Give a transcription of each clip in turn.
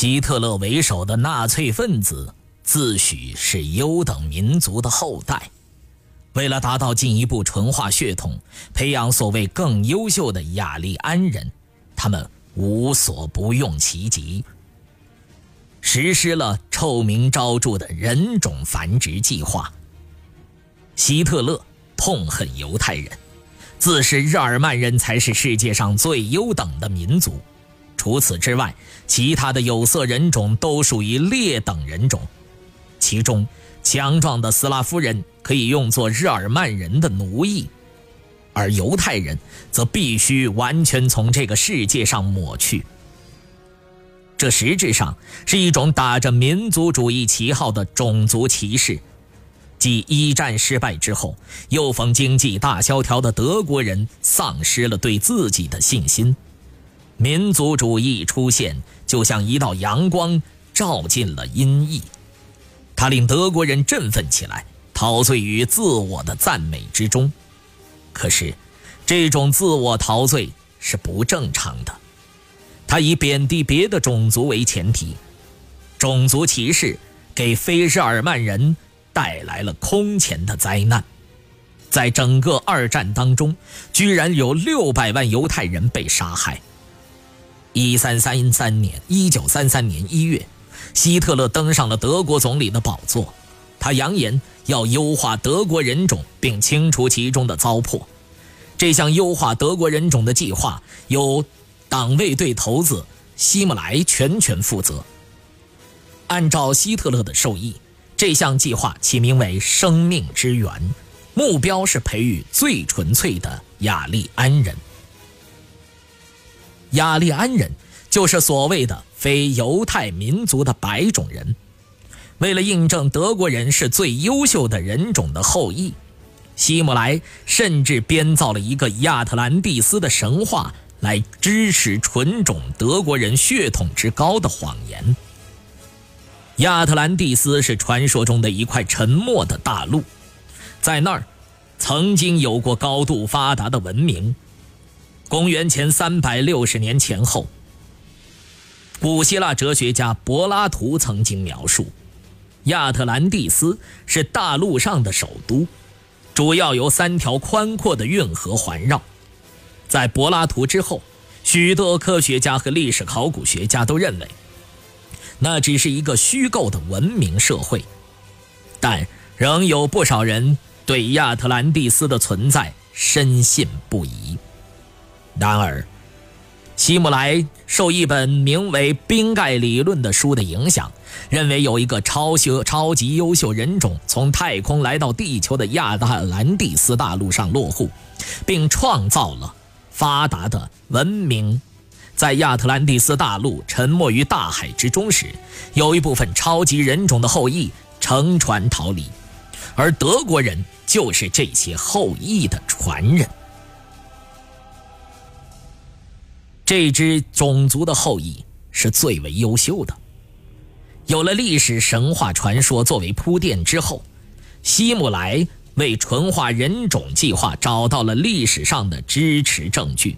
希特勒为首的纳粹分子自诩是优等民族的后代，为了达到进一步纯化血统，培养所谓更优秀的雅利安人，他们无所不用其极，实施了臭名昭著的人种繁殖计划。希特勒痛恨犹太人，自视日耳曼人才是世界上最优等的民族。除此之外，其他的有色人种都属于劣等人种，其中强壮的斯拉夫人可以用作日耳曼人的奴役，而犹太人则必须完全从这个世界上抹去。这实质上是一种打着民族主义旗号的种族歧视。继一战失败之后，又逢经济大萧条的德国人丧失了对自己的信心。民族主义出现，就像一道阳光照进了阴翳，它令德国人振奋起来，陶醉于自我的赞美之中。可是，这种自我陶醉是不正常的，它以贬低别的种族为前提，种族歧视给非日耳曼人带来了空前的灾难。在整个二战当中，居然有六百万犹太人被杀害。一三三三年，一九三三年一月，希特勒登上了德国总理的宝座。他扬言要优化德国人种，并清除其中的糟粕。这项优化德国人种的计划由党卫队头子希姆莱全权负责。按照希特勒的授意，这项计划起名为“生命之源”，目标是培育最纯粹的雅利安人。雅利安人就是所谓的非犹太民族的白种人。为了印证德国人是最优秀的人种的后裔，希姆莱甚至编造了一个亚特兰蒂斯的神话来支持纯种德国人血统之高的谎言。亚特兰蒂斯是传说中的一块沉默的大陆，在那儿曾经有过高度发达的文明。公元前三百六十年前后，古希腊哲学家柏拉图曾经描述，亚特兰蒂斯是大陆上的首都，主要由三条宽阔的运河环绕。在柏拉图之后，许多科学家和历史考古学家都认为，那只是一个虚构的文明社会，但仍有不少人对亚特兰蒂斯的存在深信不疑。然而，希姆莱受一本名为《冰盖理论》的书的影响，认为有一个超修超级优秀人种从太空来到地球的亚特兰蒂斯大陆上落户，并创造了发达的文明。在亚特兰蒂斯大陆沉没于大海之中时，有一部分超级人种的后裔乘船逃离，而德国人就是这些后裔的传人。这支种族的后裔是最为优秀的。有了历史神话传说作为铺垫之后，希姆莱为纯化人种计划找到了历史上的支持证据，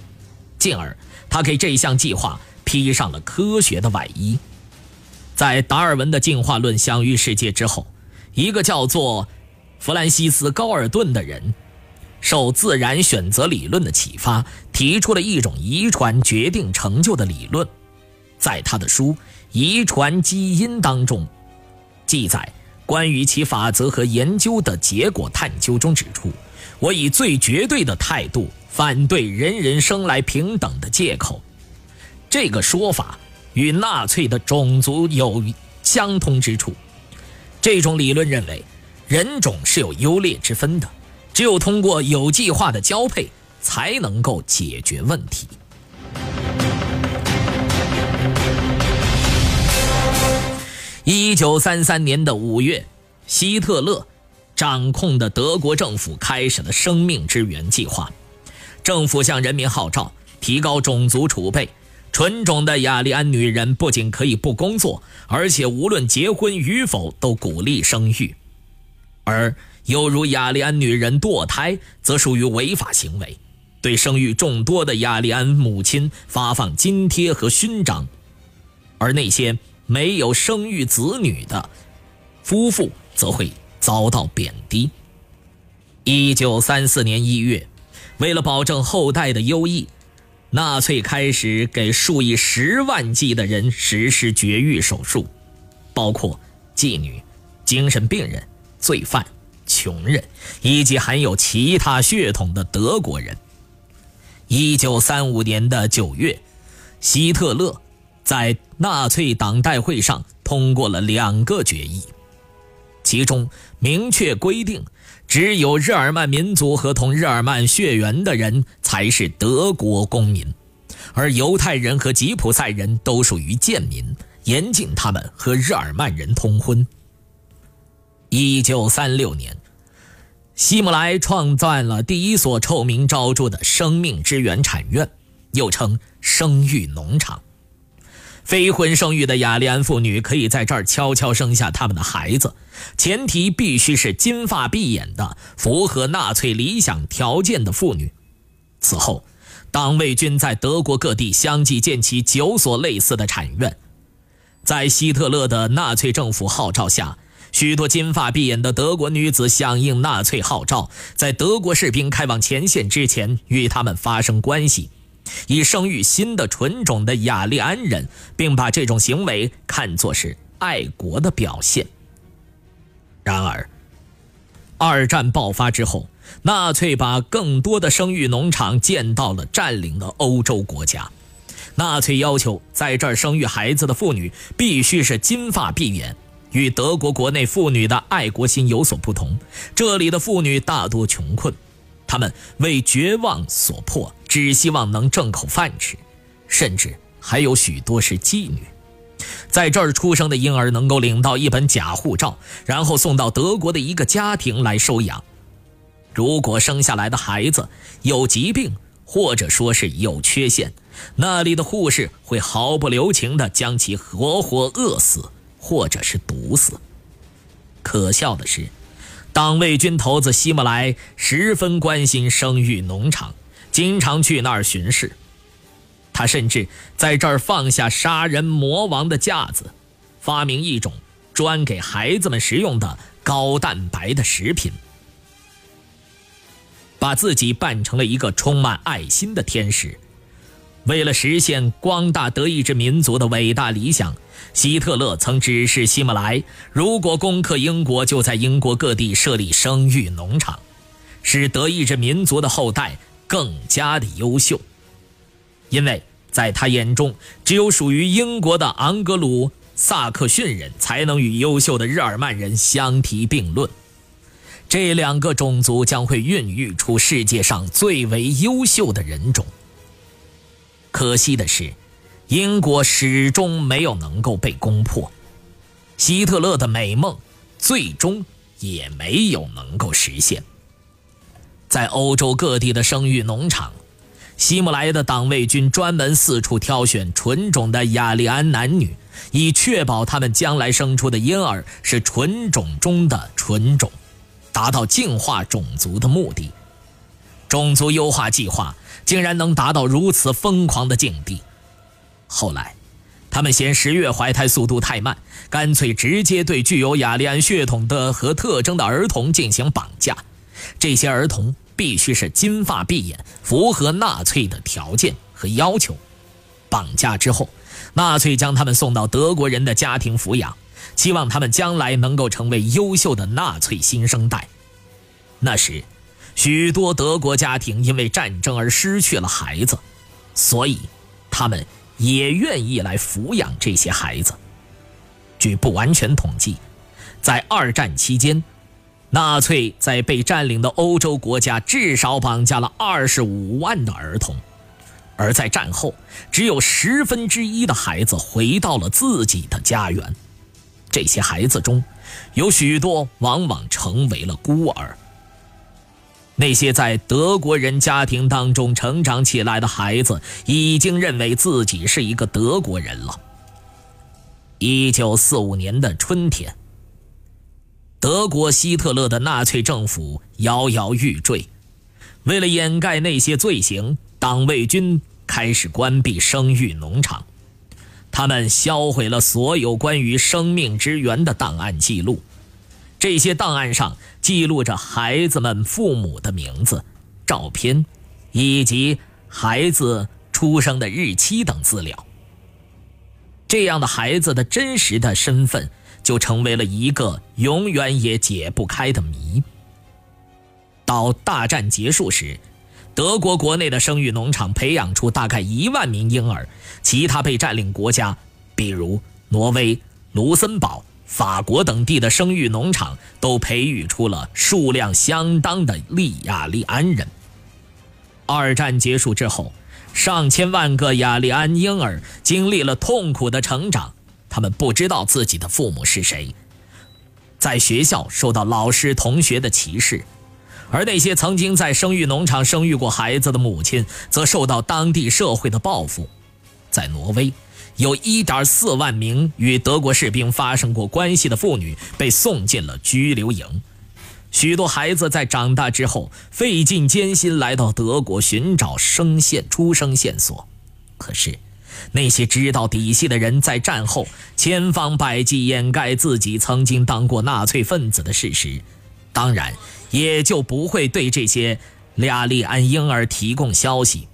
进而他给这项计划披上了科学的外衣。在达尔文的进化论享誉世界之后，一个叫做弗兰西斯·高尔顿的人。受自然选择理论的启发，提出了一种遗传决定成就的理论。在他的书《遗传基因》当中，记载关于其法则和研究的结果探究中指出：“我以最绝对的态度反对人人生来平等的借口。”这个说法与纳粹的种族有相通之处。这种理论认为，人种是有优劣之分的。只有通过有计划的交配，才能够解决问题。一九三三年的五月，希特勒掌控的德国政府开始了生命之源计划。政府向人民号召提高种族储备，纯种的雅利安女人不仅可以不工作，而且无论结婚与否都鼓励生育。而犹如雅利安女人堕胎，则属于违法行为，对生育众多的雅利安母亲发放津贴和勋章，而那些。没有生育子女的夫妇则会遭到贬低。一九三四年一月，为了保证后代的优异，纳粹开始给数以十万计的人实施绝育手术，包括妓女、精神病人、罪犯、穷人以及含有其他血统的德国人。一九三五年的九月，希特勒。在纳粹党代会上通过了两个决议，其中明确规定，只有日耳曼民族和同日耳曼血缘的人才是德国公民，而犹太人和吉普赛人都属于贱民，严禁他们和日耳曼人通婚。一九三六年，希姆莱创办了第一所臭名昭著的生命之源产院，又称生育农场。非婚生育的雅利安妇女可以在这儿悄悄生下他们的孩子，前提必须是金发碧眼的、符合纳粹理想条件的妇女。此后，党卫军在德国各地相继建起九所类似的产院。在希特勒的纳粹政府号召下，许多金发碧眼的德国女子响应纳粹号召，在德国士兵开往前线之前与他们发生关系。以生育新的纯种的雅利安人，并把这种行为看作是爱国的表现。然而，二战爆发之后，纳粹把更多的生育农场建到了占领的欧洲国家。纳粹要求在这儿生育孩子的妇女必须是金发碧眼，与德国国内妇女的爱国心有所不同。这里的妇女大多穷困。她们为绝望所迫，只希望能挣口饭吃，甚至还有许多是妓女。在这儿出生的婴儿能够领到一本假护照，然后送到德国的一个家庭来收养。如果生下来的孩子有疾病，或者说是有缺陷，那里的护士会毫不留情地将其活活饿死，或者是毒死。可笑的是。党卫军头子希姆莱十分关心生育农场，经常去那儿巡视。他甚至在这儿放下杀人魔王的架子，发明一种专给孩子们食用的高蛋白的食品，把自己扮成了一个充满爱心的天使。为了实现光大德意志民族的伟大理想。希特勒曾指示希姆莱，如果攻克英国，就在英国各地设立生育农场，使德意志民族的后代更加的优秀。因为在他眼中，只有属于英国的昂格鲁萨克逊人才能与优秀的日耳曼人相提并论，这两个种族将会孕育出世界上最为优秀的人种。可惜的是。英国始终没有能够被攻破，希特勒的美梦最终也没有能够实现。在欧洲各地的生育农场，希姆莱的党卫军专门四处挑选纯种的雅利安男女，以确保他们将来生出的婴儿是纯种中的纯种，达到净化种族的目的。种族优化计划竟然能达到如此疯狂的境地。后来，他们嫌十月怀胎速度太慢，干脆直接对具有雅利安血统的和特征的儿童进行绑架。这些儿童必须是金发碧眼，符合纳粹的条件和要求。绑架之后，纳粹将他们送到德国人的家庭抚养，期望他们将来能够成为优秀的纳粹新生代。那时，许多德国家庭因为战争而失去了孩子，所以他们。也愿意来抚养这些孩子。据不完全统计，在二战期间，纳粹在被占领的欧洲国家至少绑架了二十五万的儿童，而在战后，只有十分之一的孩子回到了自己的家园。这些孩子中，有许多往往成为了孤儿。那些在德国人家庭当中成长起来的孩子，已经认为自己是一个德国人了。一九四五年的春天，德国希特勒的纳粹政府摇摇欲坠。为了掩盖那些罪行，党卫军开始关闭生育农场，他们销毁了所有关于生命之源的档案记录。这些档案上记录着孩子们父母的名字、照片，以及孩子出生的日期等资料。这样的孩子的真实的身份就成为了一个永远也解不开的谜。到大战结束时，德国国内的生育农场培养出大概一万名婴儿，其他被占领国家，比如挪威、卢森堡、法国等地的生育农场都培育出了数量相当的利亚利安人。二战结束之后。上千万个雅利安婴儿经历了痛苦的成长，他们不知道自己的父母是谁，在学校受到老师同学的歧视，而那些曾经在生育农场生育过孩子的母亲，则受到当地社会的报复。在挪威，有1.4万名与德国士兵发生过关系的妇女被送进了拘留营。许多孩子在长大之后费尽艰辛来到德国寻找生线出生线索，可是那些知道底细的人在战后千方百计掩盖自己曾经当过纳粹分子的事实，当然也就不会对这些亚利安婴儿提供消息。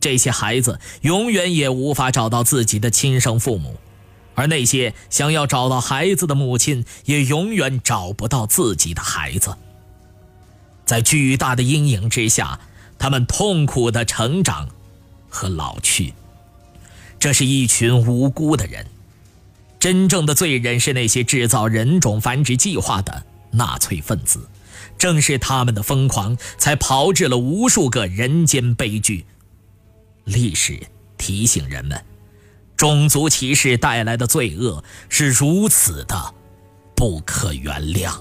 这些孩子永远也无法找到自己的亲生父母。而那些想要找到孩子的母亲，也永远找不到自己的孩子。在巨大的阴影之下，他们痛苦的成长和老去。这是一群无辜的人，真正的罪人是那些制造人种繁殖计划的纳粹分子。正是他们的疯狂，才炮制了无数个人间悲剧。历史提醒人们。种族歧视带来的罪恶是如此的不可原谅。